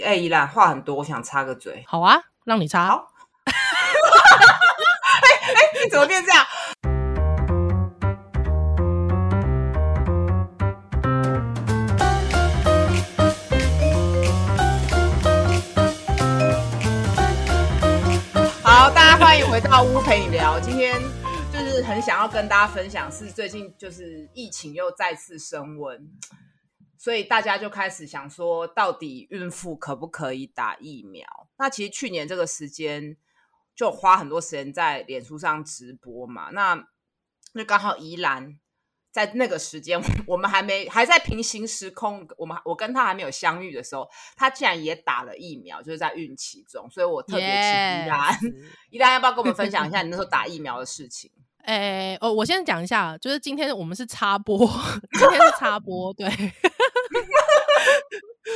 哎、欸，宜兰话很多，我想插个嘴。好啊，让你插。好。哎哎、你怎么变这样？好，大家欢迎回到屋陪你聊。今天就是很想要跟大家分享，是最近就是疫情又再次升温。所以大家就开始想说，到底孕妇可不可以打疫苗？那其实去年这个时间就花很多时间在脸书上直播嘛。那那刚好宜兰在那个时间，我们还没还在平行时空，我们我跟他还没有相遇的时候，他竟然也打了疫苗，就是在孕期中。所以我特别请宜兰，Yes. 宜兰要不要跟我们分享一下你那时候打疫苗的事情？哎，哦，我先讲一下，就是今天我们是插播，今天是插播，对，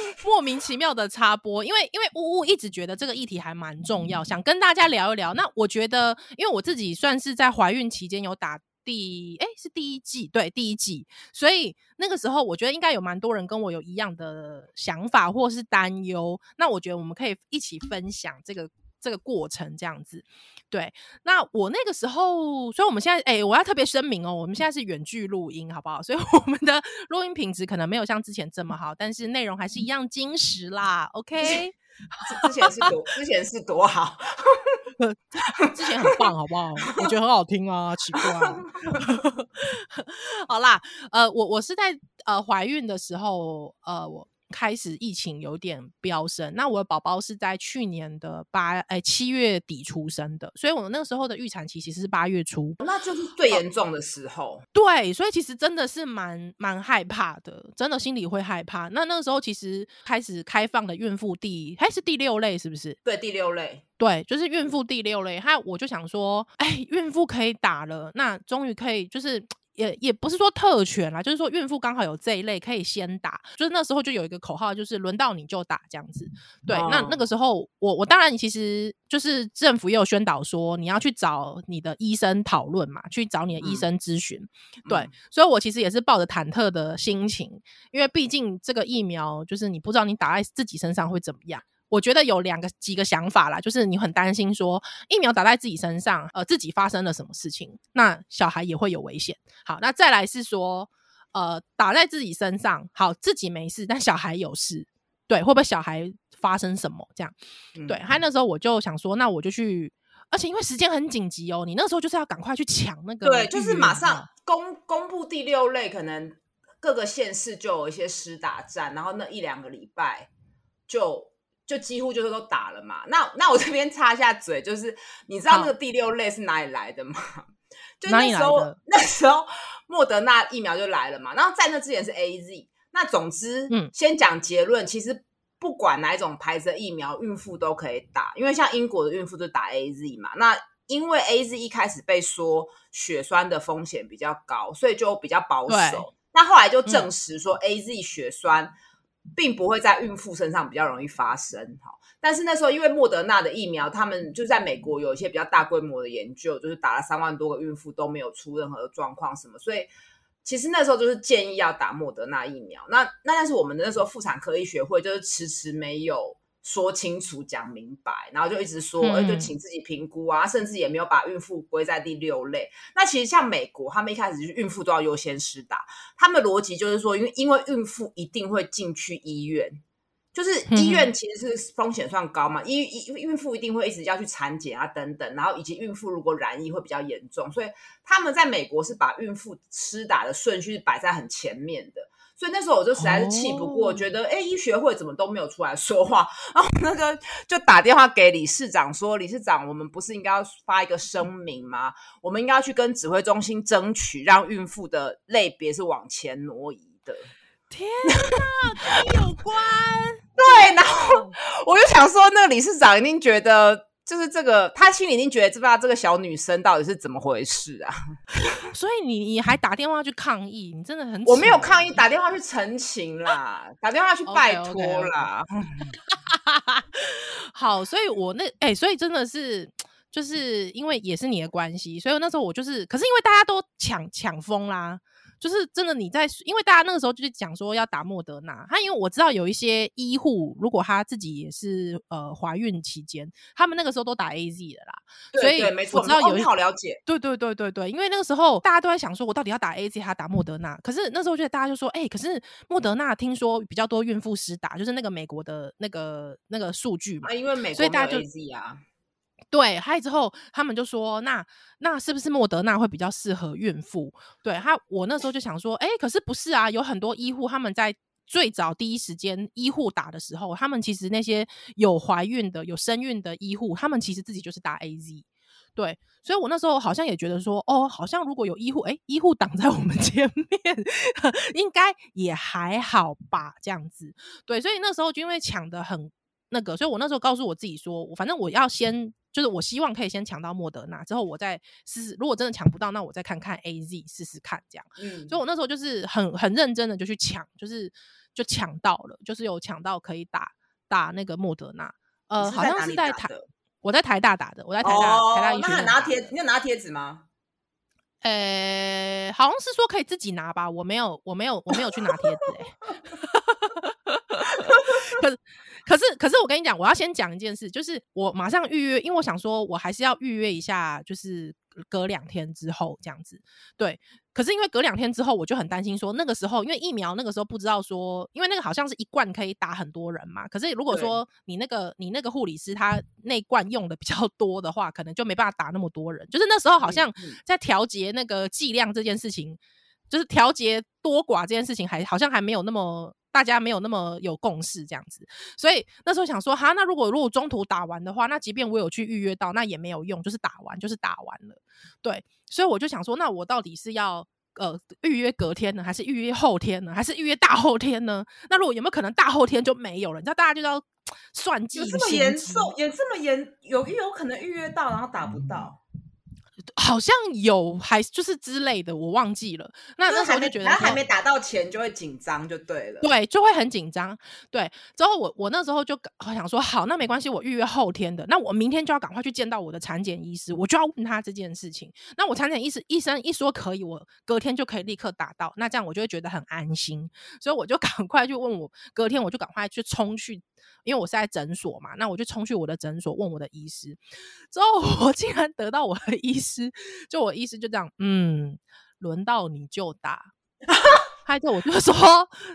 莫名其妙的插播，因为因为呜呜一直觉得这个议题还蛮重要，想跟大家聊一聊。那我觉得，因为我自己算是在怀孕期间有打第，哎，是第一季，对，第一季，所以那个时候我觉得应该有蛮多人跟我有一样的想法或是担忧。那我觉得我们可以一起分享这个。这个过程这样子，对。那我那个时候，所以我们现在，哎，我要特别声明哦，我们现在是远距录音，好不好？所以我们的录音品质可能没有像之前这么好，但是内容还是一样精实啦。OK，之前是多，之前是多好，之前很棒，好不好？我觉得很好听啊，奇怪。好啦，呃，我我是在呃怀孕的时候，呃，我。开始疫情有点飙升，那我的宝宝是在去年的八哎七月底出生的，所以我那个时候的预产期其实是八月初，那就是最严重的时候。对，所以其实真的是蛮蛮害怕的，真的心里会害怕。那那个时候其实开始开放的孕妇第还是第六类，是不是？对，第六类，对，就是孕妇第六类。他我就想说，哎，孕妇可以打了，那终于可以就是。也也不是说特权啦，就是说孕妇刚好有这一类可以先打，就是那时候就有一个口号，就是轮到你就打这样子。对，哦、那那个时候我我当然其实就是政府也有宣导说你要去找你的医生讨论嘛，去找你的医生咨询。嗯、对，嗯、所以我其实也是抱着忐忑的心情，因为毕竟这个疫苗就是你不知道你打在自己身上会怎么样。我觉得有两个几个想法啦，就是你很担心说疫苗打在自己身上，呃，自己发生了什么事情，那小孩也会有危险。好，那再来是说，呃，打在自己身上，好，自己没事，但小孩有事，对，会不会小孩发生什么这样？嗯、对，还那时候我就想说，那我就去，而且因为时间很紧急哦，你那时候就是要赶快去抢那个，对，就是马上公公布第六类，可能各个县市就有一些施打站，然后那一两个礼拜就。就几乎就是都打了嘛，那那我这边插一下嘴，就是你知道那个第六类是哪里来的吗？就那时候那时候莫德纳疫苗就来了嘛，然后在那之前是 AZ。那总之，嗯，先讲结论，其实不管哪一种牌子的疫苗，孕妇都可以打，因为像英国的孕妇就打 AZ 嘛。那因为 AZ 一开始被说血栓的风险比较高，所以就比较保守。对那后来就证实说 AZ 血栓。并不会在孕妇身上比较容易发生，哈，但是那时候因为莫德纳的疫苗，他们就在美国有一些比较大规模的研究，就是打了三万多个孕妇都没有出任何的状况什么，所以其实那时候就是建议要打莫德纳疫苗。那那但是我们的那时候妇产科医学会就是迟迟没有。说清楚、讲明白，然后就一直说，嗯、就请自己评估啊，甚至也没有把孕妇归在第六类。那其实像美国，他们一开始就是孕妇都要优先施打，他们的逻辑就是说，因为因为孕妇一定会进去医院，就是医院其实是风险算高嘛，医医、嗯、孕妇一定会一直要去产检啊等等，然后以及孕妇如果染疫会比较严重，所以他们在美国是把孕妇施打的顺序是摆在很前面的。所以那时候我就实在是气不过，oh. 觉得哎，医学会怎么都没有出来说话，然后那个就打电话给理事长说：“理事长，我们不是应该要发一个声明吗？我们应该要去跟指挥中心争取，让孕妇的类别是往前挪移的。”天哪，跟你有关？对，然后我就想说，那个理事长一定觉得。就是这个，他心里一定觉得，知不知道这个小女生到底是怎么回事啊？所以你你还打电话去抗议，你真的很……我没有抗议，打电话去澄清啦，打电话去拜托啦。Okay, okay, okay. 好，所以我那哎、欸，所以真的是，就是因为也是你的关系，所以那时候我就是，可是因为大家都抢抢疯啦。就是真的你在，因为大家那个时候就是讲说要打莫德纳，他因为我知道有一些医护，如果他自己也是呃怀孕期间，他们那个时候都打 AZ 的啦，对所以对没错我知道有一、哦、好了解，对对对对对，因为那个时候大家都在想说，我到底要打 AZ 还是打莫德纳？可是那时候觉得大家就说，哎、欸，可是莫德纳听说比较多孕妇施打，就是那个美国的那个那个数据嘛，啊、因为美国所以大家就啊。对，还有之后他们就说，那那是不是莫德纳会比较适合孕妇？对他，我那时候就想说，哎，可是不是啊？有很多医护他们在最早第一时间医护打的时候，他们其实那些有怀孕的、有生孕的医护，他们其实自己就是打 AZ。对，所以我那时候好像也觉得说，哦，好像如果有医护，哎，医护挡在我们 前面，应该也还好吧？这样子，对，所以那时候就因为抢得很那个，所以我那时候告诉我自己说，我反正我要先。就是我希望可以先抢到莫德纳，之后我再试试。如果真的抢不到，那我再看看 AZ 试试看，这样。嗯，所以我那时候就是很很认真的就去抢，就是就抢到了，就是有抢到可以打打那个莫德纳。呃，好像是在台，我在台大打的，我在台大、哦、台大医学院。那拿贴，你有拿贴纸吗？呃、欸，好像是说可以自己拿吧，我没有，我没有，我没有去拿贴纸、欸。可是。可是，可是我跟你讲，我要先讲一件事，就是我马上预约，因为我想说，我还是要预约一下，就是隔两天之后这样子。对，可是因为隔两天之后，我就很担心说，那个时候因为疫苗那个时候不知道说，因为那个好像是一罐可以打很多人嘛。可是如果说你那个你那个护理师他那罐用的比较多的话，可能就没办法打那么多人。就是那时候好像在调节那个剂量这件事情，就是调节多寡这件事情还好像还没有那么。大家没有那么有共识，这样子，所以那时候想说，哈，那如果如果中途打完的话，那即便我有去预约到，那也没有用，就是打完就是打完了，对，所以我就想说，那我到底是要呃预约隔天呢，还是预约后天呢，还是预约大后天呢？那如果有没有可能大后天就没有了？你知道，大家就要 算计，有这么严重，也这么严，有有可能预约到然后打不到。好像有，还就是之类的，我忘记了。那那时候就觉得，他还没打到钱就会紧张，就对了。对，就会很紧张。对，之后我我那时候就想说，好，那没关系，我预约后天的。那我明天就要赶快去见到我的产检医师，我就要问他这件事情。那我产检医师医生一说可以，我隔天就可以立刻打到。那这样我就会觉得很安心，所以我就 赶快去问我，隔天我就赶快去冲去。因为我是在诊所嘛，那我就冲去我的诊所问我的医师，之后我竟然得到我的 医师，就我医师就这样，嗯，轮到你就打。他就我就说，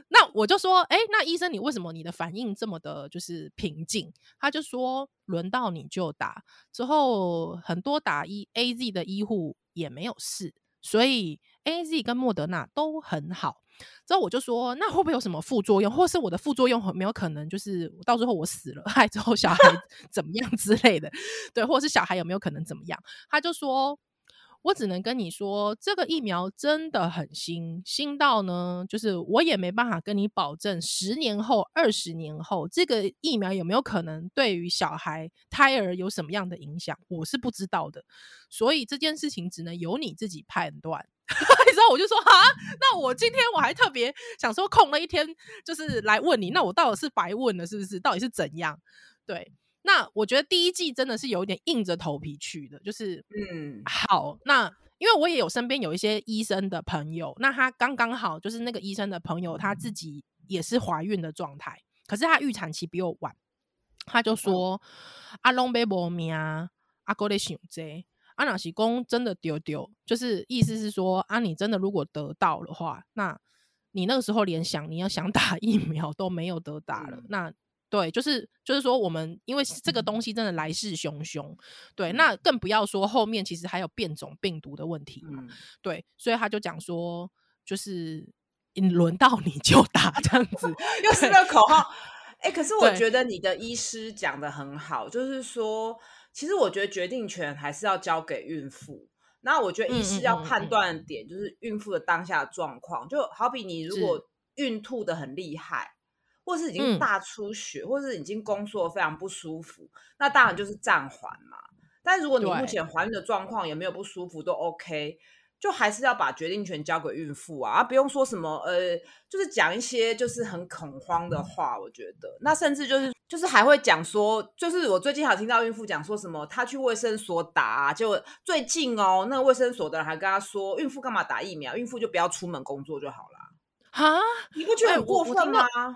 那我就说，哎、欸，那医生你为什么你的反应这么的，就是平静？他就说，轮到你就打。之后很多打一 AZ 的医护也没有事，所以 AZ 跟莫德纳都很好。之后我就说，那会不会有什么副作用，或是我的副作用有没有可能就是到最后我死了，害之后小孩 怎么样之类的？对，或者是小孩有没有可能怎么样？他就说，我只能跟你说，这个疫苗真的很新，新到呢，就是我也没办法跟你保证十年后、二十年后这个疫苗有没有可能对于小孩胎儿有什么样的影响，我是不知道的。所以这件事情只能由你自己判断。之后我就说哈，那我今天我还特别想说空了一天，就是来问你，那我到底是白问了是不是？到底是怎样？对，那我觉得第一季真的是有一点硬着头皮去的，就是嗯，好，那因为我也有身边有一些医生的朋友，那他刚刚好就是那个医生的朋友他自己也是怀孕的状态，可是他预产期比我晚，他就说阿龙贝波米啊，阿哥的想这。阿纳西公真的丢丢，就是意思是说，啊，你真的如果得到的话，那你那个时候连想你要想打 疫苗都没有得打了。嗯、那对，就是就是说，我们因为这个东西真的来势汹汹，对，那更不要说后面其实还有变种病毒的问题嘛。嗯、对，所以他就讲说，就是轮到你就打这样子，又是个口号。哎、欸，可是我觉得你的医师讲的很好，就是说。其实我觉得决定权还是要交给孕妇。那我觉得医师要判断的点就是孕妇的当下的状况，就好比你如果孕吐的很厉害，或是已经大出血，或是已经宫缩非常不舒服，那当然就是暂缓嘛。但如果你目前怀孕的状况也没有不舒服，都 OK，就还是要把决定权交给孕妇啊，啊不用说什么呃，就是讲一些就是很恐慌的话。我觉得那甚至就是就是还会讲说，就是我最近还听到孕妇讲说什么，她去卫生所打啊，就最近哦，那个卫生所的人还跟她说，孕妇干嘛打疫苗？孕妇就不要出门工作就好了。啊，你不觉得很过分吗？欸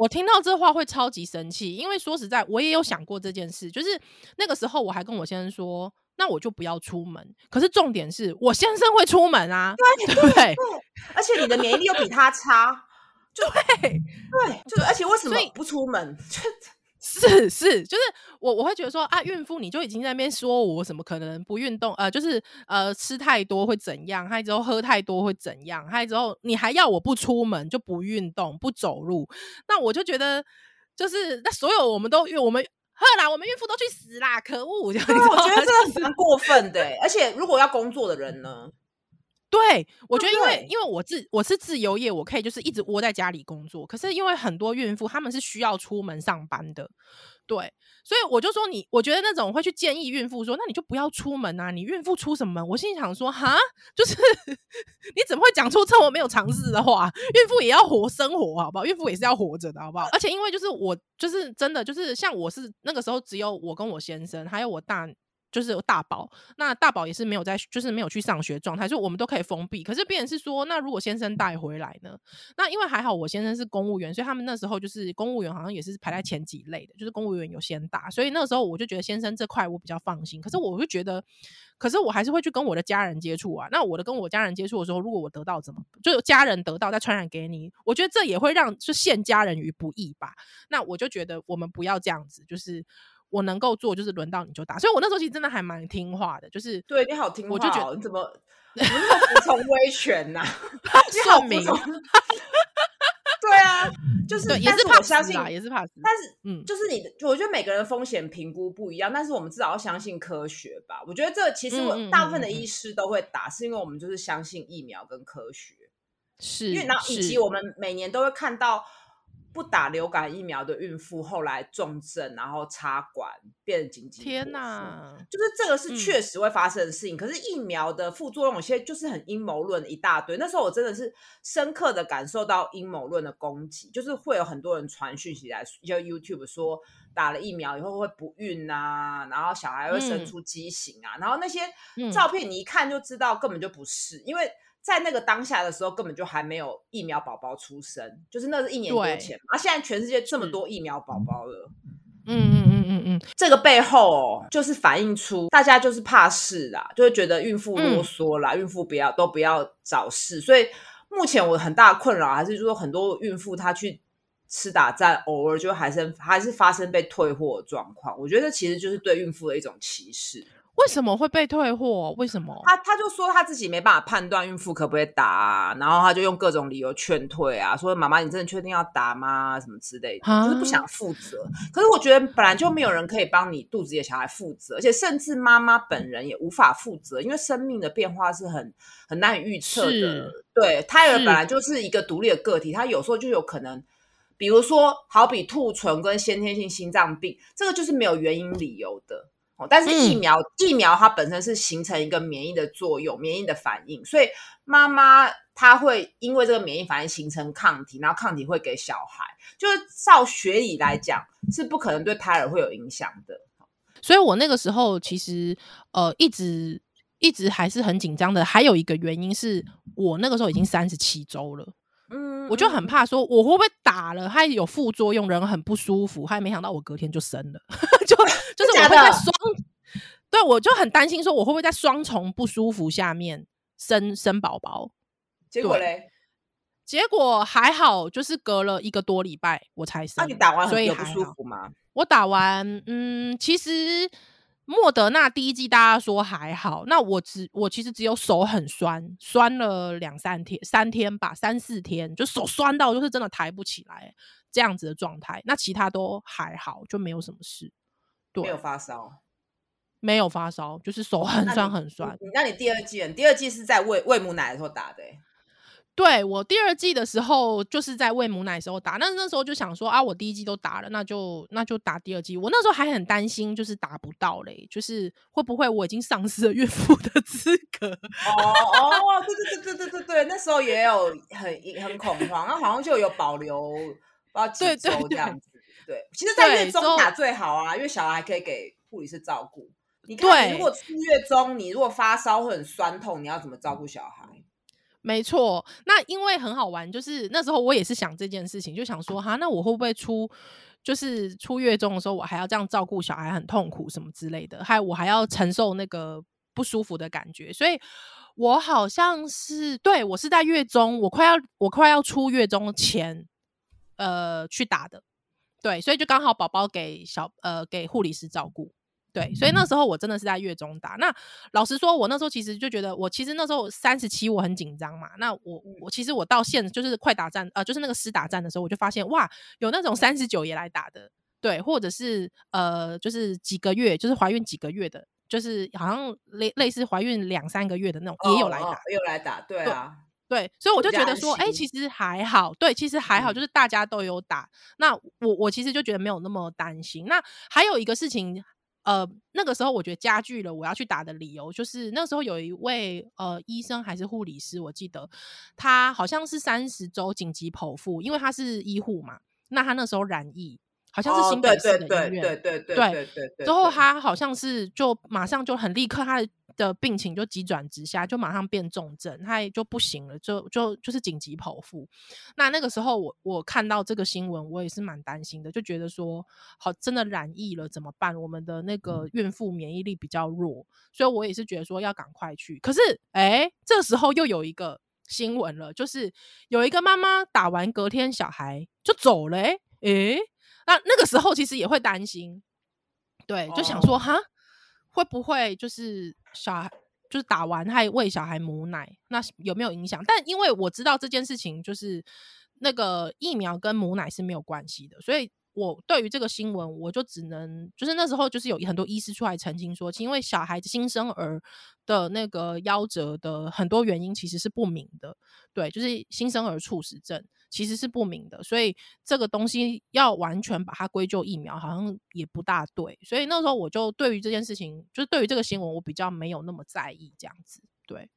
我听到这话会超级生气，因为说实在，我也有想过这件事，就是那个时候我还跟我先生说，那我就不要出门。可是重点是我先生会出门啊，对对，对，而且你的免疫力又比他差，就 对对，就是而且为什么不出门？是是，就是我我会觉得说啊，孕妇你就已经在那边说我什么可能不运动，呃，就是呃吃太多会怎样，还之后喝太多会怎样，还之后你还要我不出门就不运动不走路，那我就觉得就是那所有我们都因为我们喝啦，我们孕妇都去死啦，可恶！我觉得这个 蛮过分的，而且如果要工作的人呢？对，我觉得因为因为我自我是自由业，我可以就是一直窝在家里工作。可是因为很多孕妇她们是需要出门上班的，对，所以我就说你，我觉得那种会去建议孕妇说，那你就不要出门啊，你孕妇出什么门？我心里想说，哈，就是 你怎么会讲出这我没有尝试的话？孕妇也要活生活，好不好？孕妇也是要活着的，好不好？而且因为就是我就是真的就是像我是那个时候只有我跟我先生还有我大。就是有大宝，那大宝也是没有在，就是没有去上学状态，就我们都可以封闭。可是别人是说，那如果先生带回来呢？那因为还好我先生是公务员，所以他们那时候就是公务员好像也是排在前几类的，就是公务员有先打，所以那时候我就觉得先生这块我比较放心。可是我会觉得，可是我还是会去跟我的家人接触啊。那我的跟我家人接触的时候，如果我得到怎么，就家人得到再传染给你，我觉得这也会让就陷家人于不义吧。那我就觉得我们不要这样子，就是。我能够做就是轮到你就打，所以我那时候其实真的还蛮听话的，就是对你好听话，我就觉得你怎么 怎么那么服从威权呐？算命，对啊，就是也是怕相信，也是怕死，但是嗯，就是你的，我觉得每个人风险评估不一样，但是我们至少要相信科学吧。我觉得这其实我大部分的医师都会打，是因为我们就是相信疫苗跟科学，是，因为然后以及我们每年都会看到。不打流感疫苗的孕妇后来重症，然后插管变紧急。天哪！就是这个是确实会发生的事情。嗯、可是疫苗的副作用有些就是很阴谋论一大堆。那时候我真的是深刻的感受到阴谋论的攻击，就是会有很多人传讯息来，就 YouTube 说打了疫苗以后会不孕啊，然后小孩会生出畸形啊，嗯、然后那些照片你一看就知道根本就不是，因为。在那个当下的时候，根本就还没有疫苗宝宝出生，就是那是一年多前嘛。啊，现在全世界这么多疫苗宝宝了，嗯嗯嗯嗯嗯，这个背后哦，就是反映出大家就是怕事啦，就会觉得孕妇啰嗦啦，嗯、孕妇不要都不要找事。所以目前我很大的困扰还是说，很多孕妇她去吃打战，偶尔就还是还是发生被退货的状况。我觉得其实就是对孕妇的一种歧视。为什么会被退货？为什么？他他就说他自己没办法判断孕妇可不可以打啊，然后他就用各种理由劝退啊，说妈妈你真的确定要打吗？什么之类的，就是不想负责。可是我觉得本来就没有人可以帮你肚子里的小孩负责，而且甚至妈妈本人也无法负责，因为生命的变化是很很难以预测的。对，胎儿本来就是一个独立的个体，他有时候就有可能，比如说好比兔唇跟先天性心脏病，这个就是没有原因理由的。但是疫苗，嗯、疫苗它本身是形成一个免疫的作用，免疫的反应，所以妈妈她会因为这个免疫反应形成抗体，然后抗体会给小孩，就是照学理来讲是不可能对胎儿会有影响的。所以我那个时候其实呃一直一直还是很紧张的，还有一个原因是我那个时候已经三十七周了。嗯，我就很怕说我会不会打了，它有副作用，人很不舒服。还没想到我隔天就生了，就就是我会在双，对，我就很担心说我会不会在双重不舒服下面生生宝宝。结果嘞？结果还好，就是隔了一个多礼拜我才生。那你打完所以有不舒服吗？我打完，嗯，其实。莫德纳第一季大家说还好，那我只我其实只有手很酸，酸了两三天，三天吧，三四天，就手酸到就是真的抬不起来这样子的状态。那其他都还好，就没有什么事。对，没有发烧，没有发烧，就是手很酸很酸。那你，那你第二季，第二季是在喂喂母奶的时候打的？对，我第二季的时候，就是在喂母奶时候打，那那时候就想说啊，我第一季都打了，那就那就打第二季。我那时候还很担心，就是打不到嘞，就是会不会我已经丧失了孕妇的资格？哦哦，对对对对对对对，那时候也有很很恐慌，那好像就有保留不知道几周这样子。对，对，对，对，其实，在月中打最好啊，因为小孩可以给护理师照顾。你看，你如果出月中，你如果发烧会很酸痛，你要怎么照顾小孩？没错，那因为很好玩，就是那时候我也是想这件事情，就想说哈，那我会不会出，就是出月中的时候，我还要这样照顾小孩，很痛苦什么之类的，还我还要承受那个不舒服的感觉，所以我好像是对，我是在月中，我快要我快要出月中前，呃，去打的，对，所以就刚好宝宝给小呃给护理师照顾。对，所以那时候我真的是在月中打。那老实说，我那时候其实就觉得，我其实那时候三十七，我很紧张嘛。那我我其实我到现就是快打站，呃，就是那个师打站的时候，我就发现哇，有那种三十九也来打的，对，或者是呃，就是几个月，就是怀孕几个月的，就是好像类类似怀孕两三个月的那种也有来打，也有来打，对啊，对，对，所以我就觉得说，哎、欸，其实还好，对，其实还好，就是大家都有打。那我我其实就觉得没有那么担心。那还有一个事情。呃，那个时候我觉得加剧了我要去打的理由，就是那时候有一位呃医生还是护理师，我记得他好像是三十周紧急剖腹，因为他是医护嘛，那他那时候染疫，好像是新北市的医院，对对对对对，之后他好像是就马上就很立刻他的。的病情就急转直下，就马上变重症，他也就不行了，就就就是紧急剖腹。那那个时候我我看到这个新闻，我也是蛮担心的，就觉得说，好，真的染疫了怎么办？我们的那个孕妇免疫力比较弱，所以我也是觉得说要赶快去。可是，哎、欸，这时候又有一个新闻了，就是有一个妈妈打完隔天小孩就走了、欸，哎、欸，那那个时候其实也会担心，对，就想说哈。哦会不会就是小孩就是打完还喂小孩母奶，那有没有影响？但因为我知道这件事情，就是那个疫苗跟母奶是没有关系的，所以我对于这个新闻，我就只能就是那时候就是有很多医师出来澄清说，因为小孩子新生儿的那个夭折的很多原因其实是不明的，对，就是新生儿猝死症。其实是不明的，所以这个东西要完全把它归咎疫苗，好像也不大对。所以那时候我就对于这件事情，就是对于这个新闻，我比较没有那么在意这样子。对，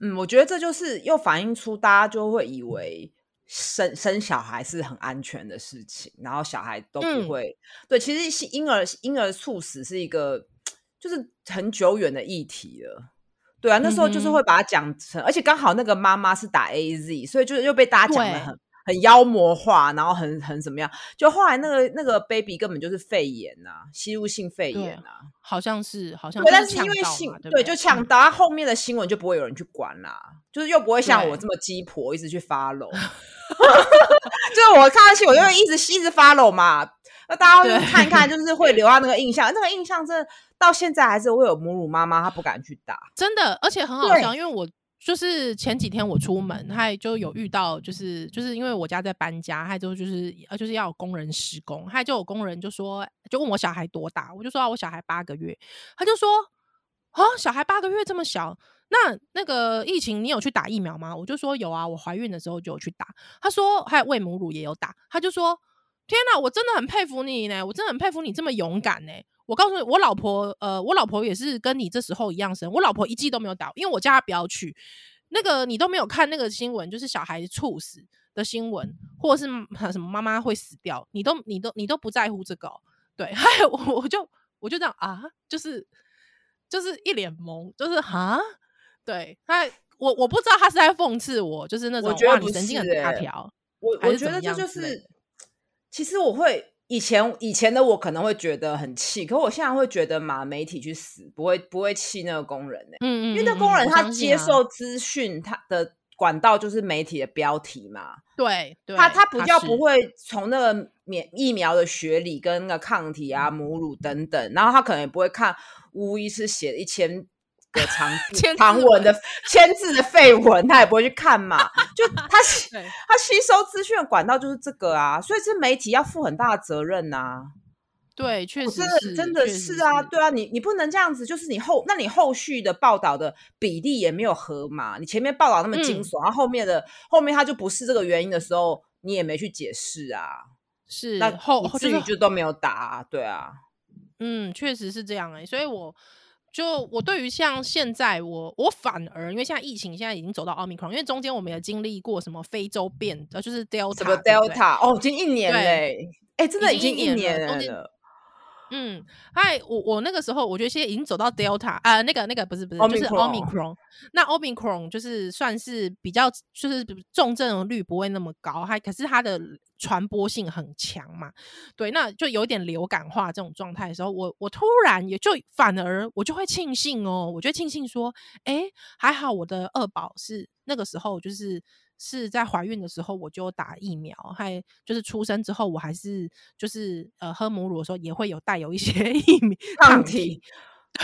嗯，我觉得这就是又反映出大家就会以为生生小孩是很安全的事情，然后小孩都不会。嗯、对，其实婴儿婴儿猝死是一个就是很久远的议题了。对啊，那时候就是会把它讲成，嗯、而且刚好那个妈妈是打 AZ，所以就又被大家讲的很很妖魔化，然后很很怎么样？就后来那个那个 baby 根本就是肺炎呐、啊，吸入性肺炎啊，好像是好像是，但是因为性对，对，就？抢到，他后面的新闻就不会有人去管啦，就是又不会像我这。么鸡婆一直去 follow，就是我看到新闻我就会一直一直 follow 嘛。那大家会看一看，就是会留下那个印象，那个印象真的到现在还是会有母乳妈妈她不敢去打，真的，而且很好笑，因为我就是前几天我出门，还就有遇到，就是就是因为我家在搬家，还就就是呃就是要有工人施工，还就有工人就说，就问我小孩多大，我就说啊我小孩八个月，他就说啊小孩八个月这么小，那那个疫情你有去打疫苗吗？我就说有啊，我怀孕的时候就有去打，他说还有喂母乳也有打，他就说。天哪，我真的很佩服你呢！我真的很佩服你这么勇敢呢。我告诉你，我老婆，呃，我老婆也是跟你这时候一样生。我老婆一季都没有打，因为我叫她不要去。那个你都没有看那个新闻，就是小孩猝死的新闻，或者是什么妈妈会死掉，你都你都你都不在乎这个哦。对，还有我我就我就这样啊，就是就是一脸懵，就是哈，对他，我我不知道他是在讽刺我，就是那种我觉得你神经很大条，我我觉得这就是。其实我会以前以前的我可能会觉得很气，可我现在会觉得嘛，媒体去死不会不会气那个工人呢、欸，嗯，嗯，因为那工人他接受资讯，他的管道就是媒体的标题嘛，对，对他他比较不会从那个免疫苗的学理跟那个抗体啊、母乳等等，然后他可能也不会看巫医是写一千。个长 长文的千字的废文，他也不会去看嘛。就他他吸收资讯的管道就是这个啊，所以这媒体要负很大的责任呐、啊。对，确实是，真的是啊，是对啊，你你不能这样子，就是你后那你后续的报道的比例也没有合嘛，你前面报道那么惊悚，嗯、然后后面的后面他就不是这个原因的时候，你也没去解释啊，是那后至于就都没有打、啊，就是、对啊，嗯，确实是这样哎、欸，所以我就我对于像现在我我反而因为现在疫情现在已经走到奥密克戎，因为中间我们也经历过什么非洲变呃就是 Delta 什么 Delta 哦，已经一年嘞，哎、欸，真的已经一年了。嗯，嗨，我我那个时候，我觉得现在已经走到 Delta 啊、呃，那个那个不是不是，Omicron 就是 Omicron。那 Omicron 就是算是比较，就是重症率不会那么高，还可是它的传播性很强嘛。对，那就有点流感化这种状态的时候，我我突然也就反而我就会庆幸哦，我就会庆幸说，哎、欸，还好我的二宝是那个时候就是。是在怀孕的时候我就打疫苗，还就是出生之后我还是就是呃喝母乳的时候也会有带有一些 疫苗抗体。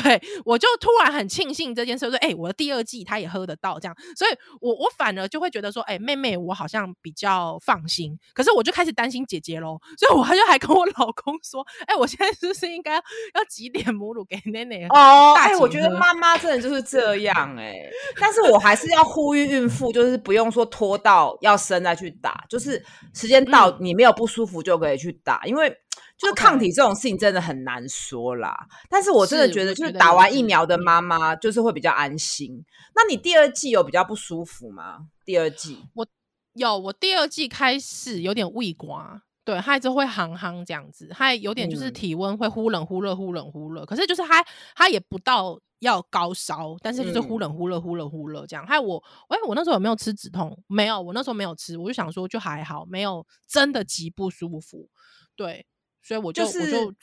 对，我就突然很庆幸这件事，说，哎、欸，我的第二季他也喝得到，这样，所以我我反而就会觉得说，哎、欸，妹妹我好像比较放心，可是我就开始担心姐姐喽，所以我还 就还跟我老公说，哎、欸，我现在是不是应该要挤点母乳给奶奶？哦，哎、欸，我觉得妈妈真的就是这样、欸，哎，但是我还是要呼吁孕妇，就是不用说拖到要生再去打，就是时间到你没有不舒服就可以去打，嗯、因为。就是抗体这种事情真的很难说啦.但是我真的觉得，就是打完疫苗的妈妈就是会比较安心。那你第二季有比较不舒服吗？第二季我有，我第二季开始有点胃刮，对，它一直会夯夯这样子，还有点就是体温会忽冷忽热，忽冷忽热。可是就是它它也不到要高烧，但是就是忽冷忽热，忽冷忽热这样。还有我，哎，我那时候有没有吃止痛？没有，我那时候没有吃，我就想说就还好，没有真的极不舒服，对。所以我就、就是、我就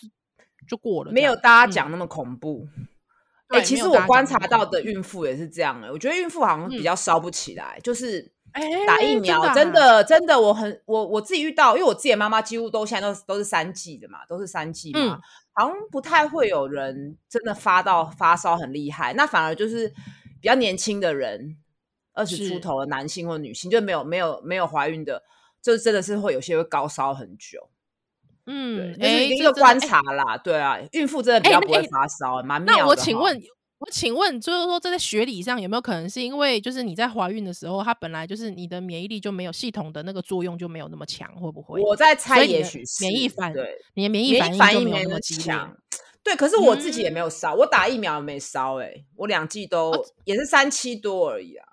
就过了，没有大家讲那么恐怖。哎、嗯欸，其实我观察到的孕妇也是这样的、欸。我觉得孕妇好像比较烧不起来，嗯、就是打疫苗，欸、真的、啊、真的，我很我我自己遇到，因为我自己的妈妈几乎都现在都都是三剂的嘛，都是三剂嘛、嗯，好像不太会有人真的发到发烧很厉害。那反而就是比较年轻的人，二十出头的男性或女性，就没有没有没有怀孕的，就真的是会有些会高烧很久。嗯，哎、欸，一个观察啦，欸、对啊，孕妇真的比较不会发烧，蛮、欸、妙的。那我请问，我请问，就是说，这在学理上有没有可能是因为，就是你在怀孕的时候，它本来就是你的免疫力就没有系统的那个作用就没有那么强，会不会？我在猜，也许是免疫反对，你的免疫反应就没有那么强。对，可是我自己也没有烧、嗯，我打疫苗也没烧，哎，我两剂都也是三七多而已啊。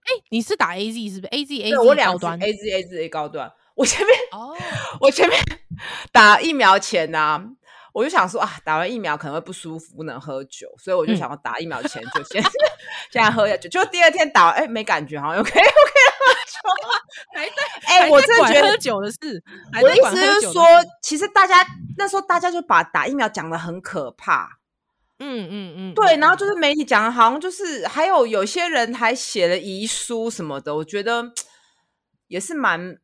哎、欸，你是打 A Z 是不是？A Z A Z 我两端 A Z A Z A 高端。我前面哦，我前面 打疫苗前呢、啊，我就想说啊，打完疫苗可能会不舒服，不能喝酒，所以我就想要打疫苗前就先、嗯、现在喝下酒，就第二天打，哎、欸，没感觉，好像 OK OK 喝酒，还在哎、欸，我真的觉得喝酒的事，我的意思是说，其实大家那时候大家就把打疫苗讲的很可怕，嗯嗯嗯，对，然后就是。媒体讲的好像就是还有有些人还写了遗书什么的，我觉得 也是蛮。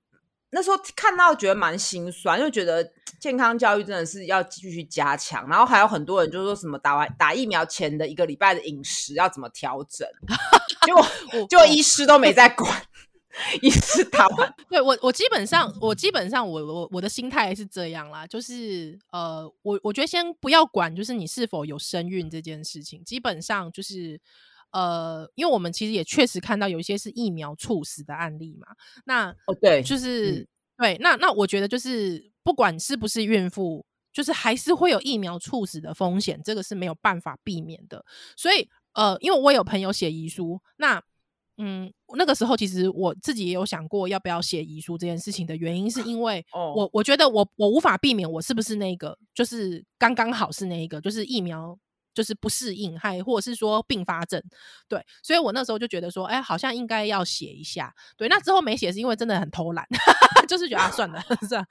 那时候看到觉得蛮心酸，就觉得健康教育真的是要继续加强。然后还有很多人就说什么打完打疫苗前的一个礼拜的饮食要怎么调整，结果 结果医师都没在管，医师打完。对我我基本上我基本上我我我的心态是这样啦，就是呃我我觉得先不要管，就是你是否有身孕这件事情，基本上就是。呃，因为我们其实也确实看到有一些是疫苗猝死的案例嘛。那哦，对，就是、嗯、对。那那我觉得就是不管是不是孕妇，就是还是会有疫苗猝死的风险，这个是没有办法避免的。所以呃，因为我有朋友写遗书，那嗯，那个时候其实我自己也有想过要不要写遗书这件事情的原因，是因为我、哦、我觉得我我无法避免我是不是那个，就是刚刚好是那一个，就是疫苗。就是不适应，还或者是说并发症，对，所以我那时候就觉得说，哎、好像应该要写一下，对。那之后没写是因为真的很偷懒，就是觉得啊，算了，算了。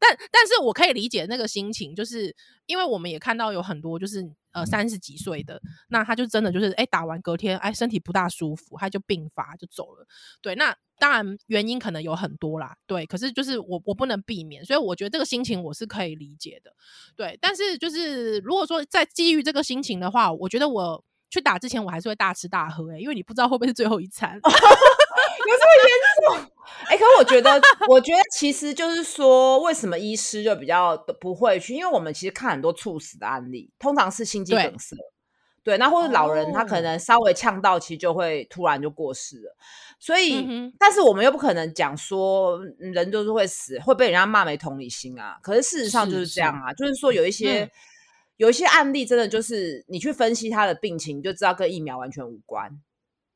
但但是我可以理解那个心情，就是因为我们也看到有很多就是。呃，三十几岁的，那他就真的就是，哎、打完隔天，哎、身体不大舒服，他就病发就走了。对，那当然原因可能有很多啦，对，可是就是我我不能避免，所以我觉得这个心情我是可以理解的，对。但是就是如果说在基于这个心情的话，我觉得我去打之前，我还是会大吃大喝、欸，哎，因为你不知道会不会是最后一餐。有这么严重？哎、欸，可是我觉得，我觉得其实就是说，为什么医师就比较不会去？因为我们其实看很多猝死的案例，通常是心肌梗塞。对，那或者老人他可能稍微呛到，其实就会突然就过世了。所以，嗯、但是我们又不可能讲说人就是会死，会被人家骂没同理心啊。可是事实上就是这样啊，是是就是说有一些、嗯、有一些案例，真的就是你去分析他的病情，你就知道跟疫苗完全无关。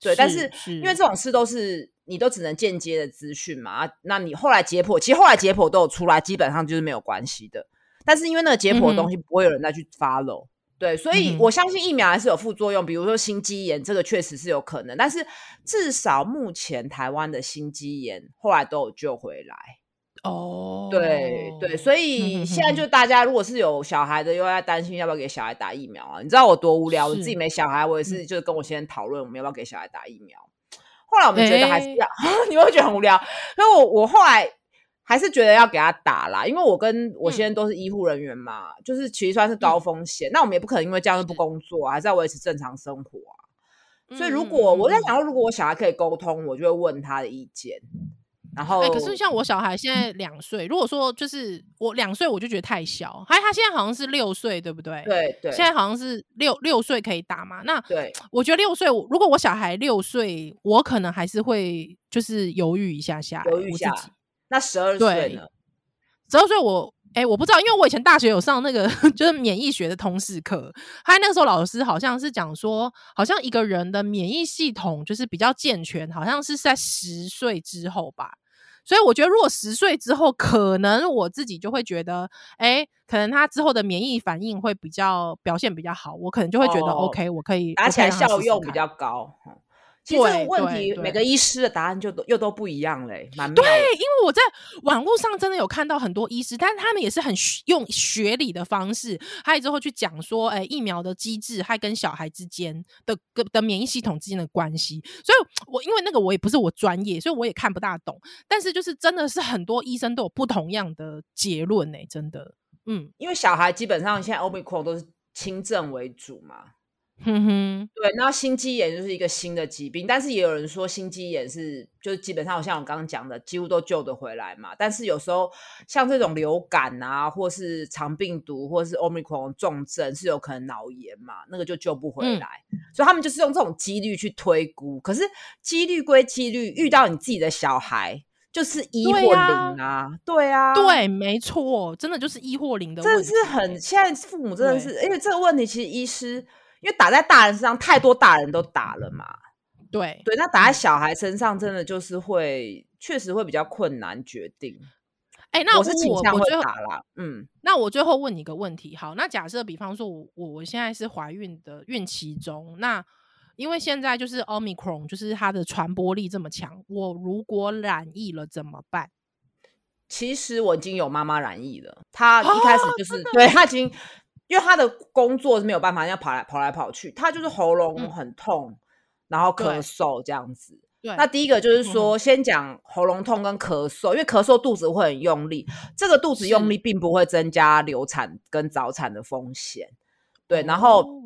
对，是但是，是因为这种事都是你都只能间接的资讯嘛，那你后来解剖，其实后来解剖都有出来，基本上就是没有关系的。但是因为那个解剖的东西不会有人再去 follow。嗯对，所以我相信疫苗还是有副作用，嗯、比如说心肌炎，这个确实是有可能。但是至少目前台湾的心肌炎后来都有救回来。哦，对对，所以现在就大家如果是有小孩的，又在担心要不要给小孩打疫苗啊？你知道我多无聊，我自己没小孩，我也是就是跟我先生讨论我们要不要给小孩打疫苗。后来我们觉得还是要，欸、你会觉得很无聊。所以我我后来。还是觉得要给他打啦，因为我跟我先生都是医护人员嘛，嗯、就是其实算是高风险。嗯、那我们也不可能因为这样就不工作，啊还是要维持正常生活啊。嗯、所以如果我在想，如果我小孩可以沟通，我就会问他的意见。然后，哎、欸，可是像我小孩现在两岁，如果说就是我两岁，我就觉得太小。还他现在好像是六岁，对不对？对对。现在好像是六六岁可以打嘛？那对，我觉得六岁，如果我小孩六岁，我可能还是会就是犹豫一下下，犹豫一下。那十二岁呢？十二岁我哎、欸，我不知道，因为我以前大学有上那个 就是免疫学的通识课，他那个时候老师好像是讲说，好像一个人的免疫系统就是比较健全，好像是在十岁之后吧。所以我觉得，如果十岁之后，可能我自己就会觉得，哎、欸，可能他之后的免疫反应会比较表现比较好，我可能就会觉得 OK，、哦、我可以打起来效用比较高。其实这个问题，每个医师的答案就都又都不一样嘞，蛮。对，因为我在网络上真的有看到很多医师，但是他们也是很用学理的方式，还有之后去讲说，哎，疫苗的机制还跟小孩之间的的的免疫系统之间的关系。所以我因为那个我也不是我专业，所以我也看不大懂。但是就是真的是很多医生都有不同样的结论呢，真的。嗯，因为小孩基本上现在 Omicron 都是轻症为主嘛。哼哼，对，那心肌炎就是一个新的疾病，但是也有人说心肌炎是就是基本上像我刚刚讲的，几乎都救得回来嘛。但是有时候像这种流感啊，或是肠病毒，或是 Omicron 重症，是有可能脑炎嘛，那个就救不回来。嗯、所以他们就是用这种几率去推估，可是几率归几率，遇到你自己的小孩就是一或零啊，对啊，对，没错，真的就是一或零的问题。真的是很现在父母真的是，因为这个问题其实医师。因为打在大人身上，太多大人都打了嘛。对对，那打在小孩身上，真的就是会，确实会比较困难决定。哎、欸，那我，我是倾向会打啦。嗯，那我最后问你一个问题，好，那假设比方说我我我现在是怀孕的孕期中，那因为现在就是 Omicron，就是它的传播力这么强，我如果染疫了怎么办？其实我已经有妈妈染疫了，她一开始就是、哦、对她已经。因为他的工作是没有办法，要跑来跑来跑去，他就是喉咙很痛，嗯、然后咳嗽这样子。对，那第一个就是说，嗯、先讲喉咙痛跟咳嗽，因为咳嗽肚子会很用力，这个肚子用力并不会增加流产跟早产的风险。对，然后、哦、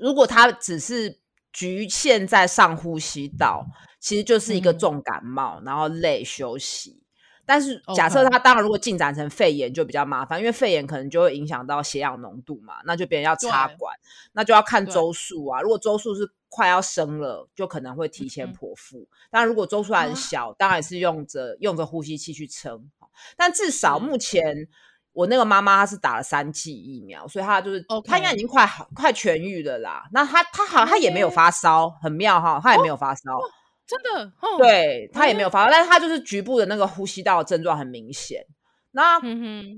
如果他只是局限在上呼吸道，其实就是一个重感冒，嗯、然后累休息。但是假设他当然如果进展成肺炎就比较麻烦，因为肺炎可能就会影响到血氧浓度嘛，那就别人要插管，那就要看周数啊。如果周数是快要生了，就可能会提前剖腹。当然如果周数很小，当然是用着用着呼吸器去撑。但至少目前我那个妈妈她是打了三剂疫苗，所以她就是她应该已经快好快痊愈了啦。那她她好像她也没有发烧，很妙哈，她也没有发烧。真的，哦、对他也没有发但是他就是局部的那个呼吸道的症状很明显。那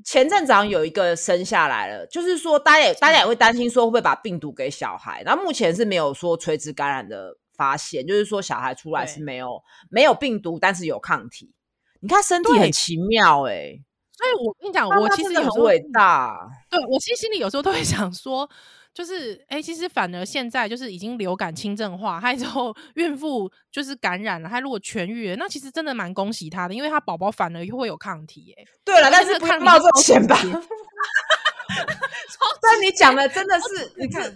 前阵子好像有一个生下来了，就是说大家也大家也会担心说会不会把病毒给小孩。然后目前是没有说垂直感染的发现，就是说小孩出来是没有没有病毒，但是有抗体。你看身体很奇妙哎、欸，所以我跟你讲，我其实很伟大。对我其实心里有时候都会想说。就是，哎、欸，其实反而现在就是已经流感轻症化，还有之后孕妇就是感染了，她如果痊愈了，那其实真的蛮恭喜她的，因为她宝宝反而又会有抗体，哎，对了，但是不要冒这险吧。但 你讲的真的是，你看，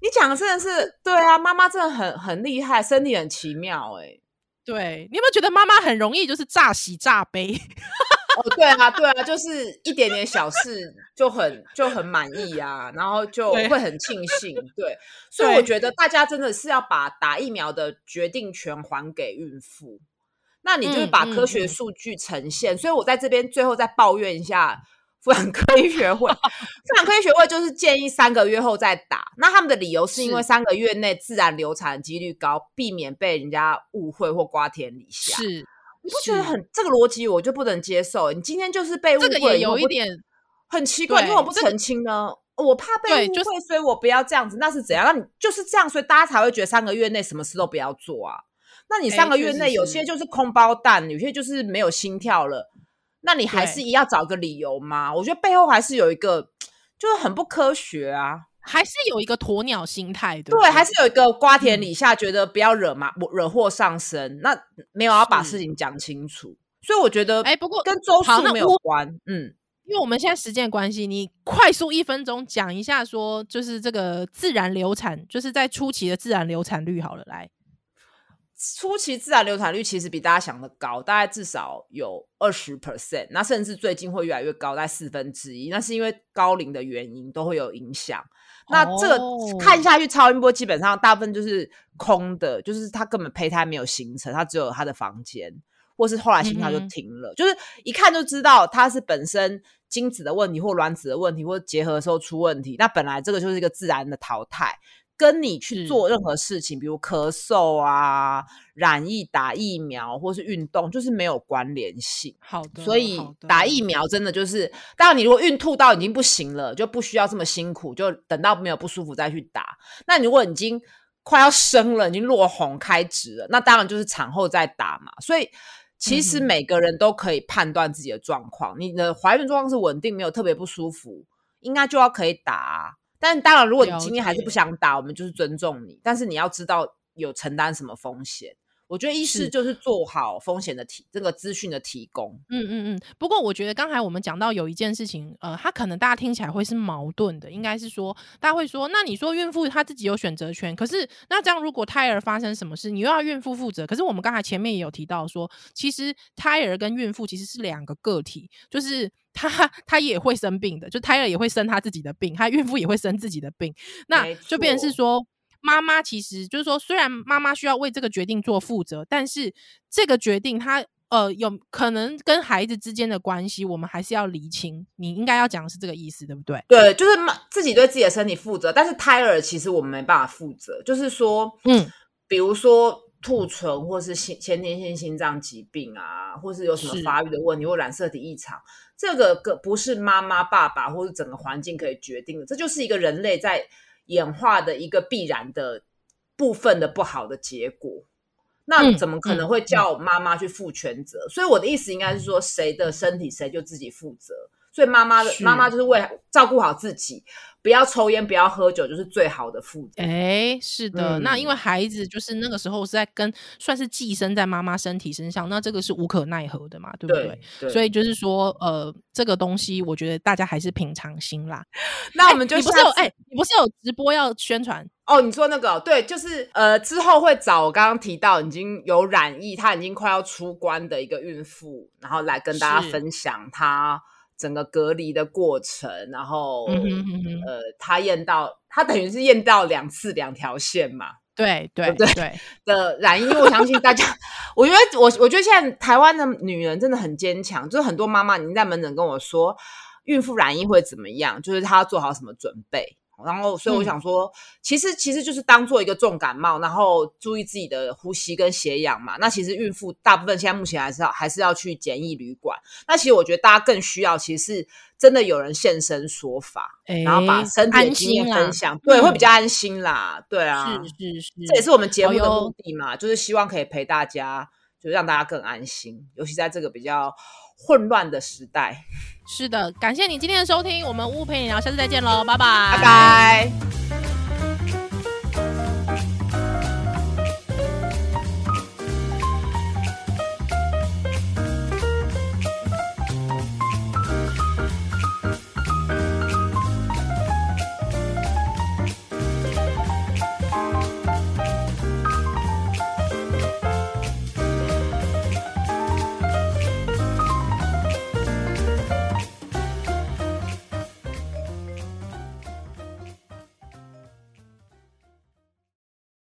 你讲的真的是对啊，妈妈真的很很厉害，身体很奇妙，哎，对，你有没有觉得妈妈很容易就是诈喜诈悲？哦，对啊，对啊，就是一点点小事就很就很满意啊，然后就会很庆幸。对，对，所以我觉得大家真的是要把打疫苗的决定权还给孕妇。那你就是把科学数据呈现。嗯嗯、所以我在这边最后再抱怨一下妇产科医学会，妇产科医学会就是建议三个月后再打。那他们的理由是因为三个月内自然流产的几率高，避免被人家误会或瓜田李下。是。你不觉得很这个逻辑我就不能接受？你今天就是被误会，这个也有一点很奇怪，你为什么不澄清呢？我怕被误会，就是、所以我不要这样子。那是怎样？那你就是这样，所以大家才会觉得三个月内什么事都不要做啊。那你三个月内有些就是空包蛋，有些就是没有心跳了，那你还是一要找个理由吗？我觉得背后还是有一个，就是很不科学啊。还是有一个鸵鸟心态的，对，还是有一个瓜田李下，觉得不要惹麻惹祸上身，那没有要把事情讲清楚，所以我觉得，哎，不过跟周数没有关，嗯，因为我们现在时间关系，你快速一分钟讲一下，说就是这个自然流产，就是在初期的自然流产率好了，来。初期自然流产率其实比大家想的高，大概至少有二十 percent，那甚至最近会越来越高，在四分之一。那是因为高龄的原因都会有影响。那这个看下去，超音波基本上大部分就是空的，就是他根本胚胎没有形成，他只有他的房间，或是后来心跳就停了，嗯、就是一看就知道他是本身精子的问题，或卵子的问题，或结合的时候出问题。那本来这个就是一个自然的淘汰。跟你去做任何事情，比如咳嗽啊、染疫、打疫苗或是运动，就是没有关联性。好的，所以打疫苗真的就是，当然你如果孕吐到已经不行了，就不需要这么辛苦，就等到没有不舒服再去打。那你如果已经快要生了，已经落红开指了，那当然就是产后再打嘛。所以其实每个人都可以判断自己的状况，嗯、你的怀孕状况是稳定，没有特别不舒服，应该就要可以打啊。但当然，如果你今天还是不想打，我们就是尊重你。但是你要知道有承担什么风险。我觉得一是就是做好风险的提这个资讯的提供。嗯嗯嗯。不过我觉得刚才我们讲到有一件事情，呃，他可能大家听起来会是矛盾的，应该是说大家会说，那你说孕妇她自己有选择权，可是那这样如果胎儿发生什么事，你又要孕妇负责。可是我们刚才前面也有提到说，其实胎儿跟孕妇其实是两个个体，就是。他他也会生病的，就胎儿也会生她自己的病，她孕妇也会生自己的病，那就变成是说，妈妈其实就是说，虽然妈妈需要为这个决定做负责，但是这个决定她呃有可能跟孩子之间的关系，我们还是要厘清。你应该要讲的是这个意思，对不对？对，就是妈自己对自己的身体负责，但是胎儿其实我们没办法负责，就是说，嗯，比如说。兔唇，或是先先天性心脏疾病啊，或是有什么发育的问题，或染色体异常，这个个不是妈妈、爸爸或是整个环境可以决定的，这就是一个人类在演化的一个必然的部分的不好的结果。那怎么可能会叫妈妈去负全责？嗯嗯嗯。所以我的意思应该是说，谁的身体谁就自己负责。所以妈妈的妈妈就是为照顾好自己。不要抽烟，不要喝酒，就是最好的负责。哎，是的，嗯，那因为孩子就是那个时候是在跟算是寄生在妈妈身体身上，那这个是无可奈何的嘛，对不对？对对，所以就是说，呃，这个东西我觉得大家还是平常心啦。那我们就你不是有哎，你不是有直播要宣传哦？你说那个对，就是呃，之后会找我刚刚提到已经有染疫，她已经快要出关的一个孕妇，然后来跟大家分享她。整个隔离的过程，然后、嗯、哼哼哼呃，他验到他等于是验到两次两条线嘛，对对对对 的染疫，我相信大家，我觉得我我觉得现在台湾的女人真的很坚强，就是很多妈妈已经在门诊跟我说，孕妇染疫会怎么样，就是她要做好什么准备。然后，所以我想说，嗯、其实其实就是当做一个重感冒，然后注意自己的呼吸跟血氧嘛。那其实孕妇大部分现在目前还是要还是要去简易旅馆。那其实我觉得大家更需要，其实是真的有人现身说法，欸、然后把身体的经验分享，对，会比较安心啦。对啊，是是是，这也是我们节目的目的嘛，就是希望可以陪大家，就让大家更安心，尤其在这个比较混乱的时代。是的，感谢你今天的收听，我们乌乌陪你聊，下次再见喽，拜拜，拜拜。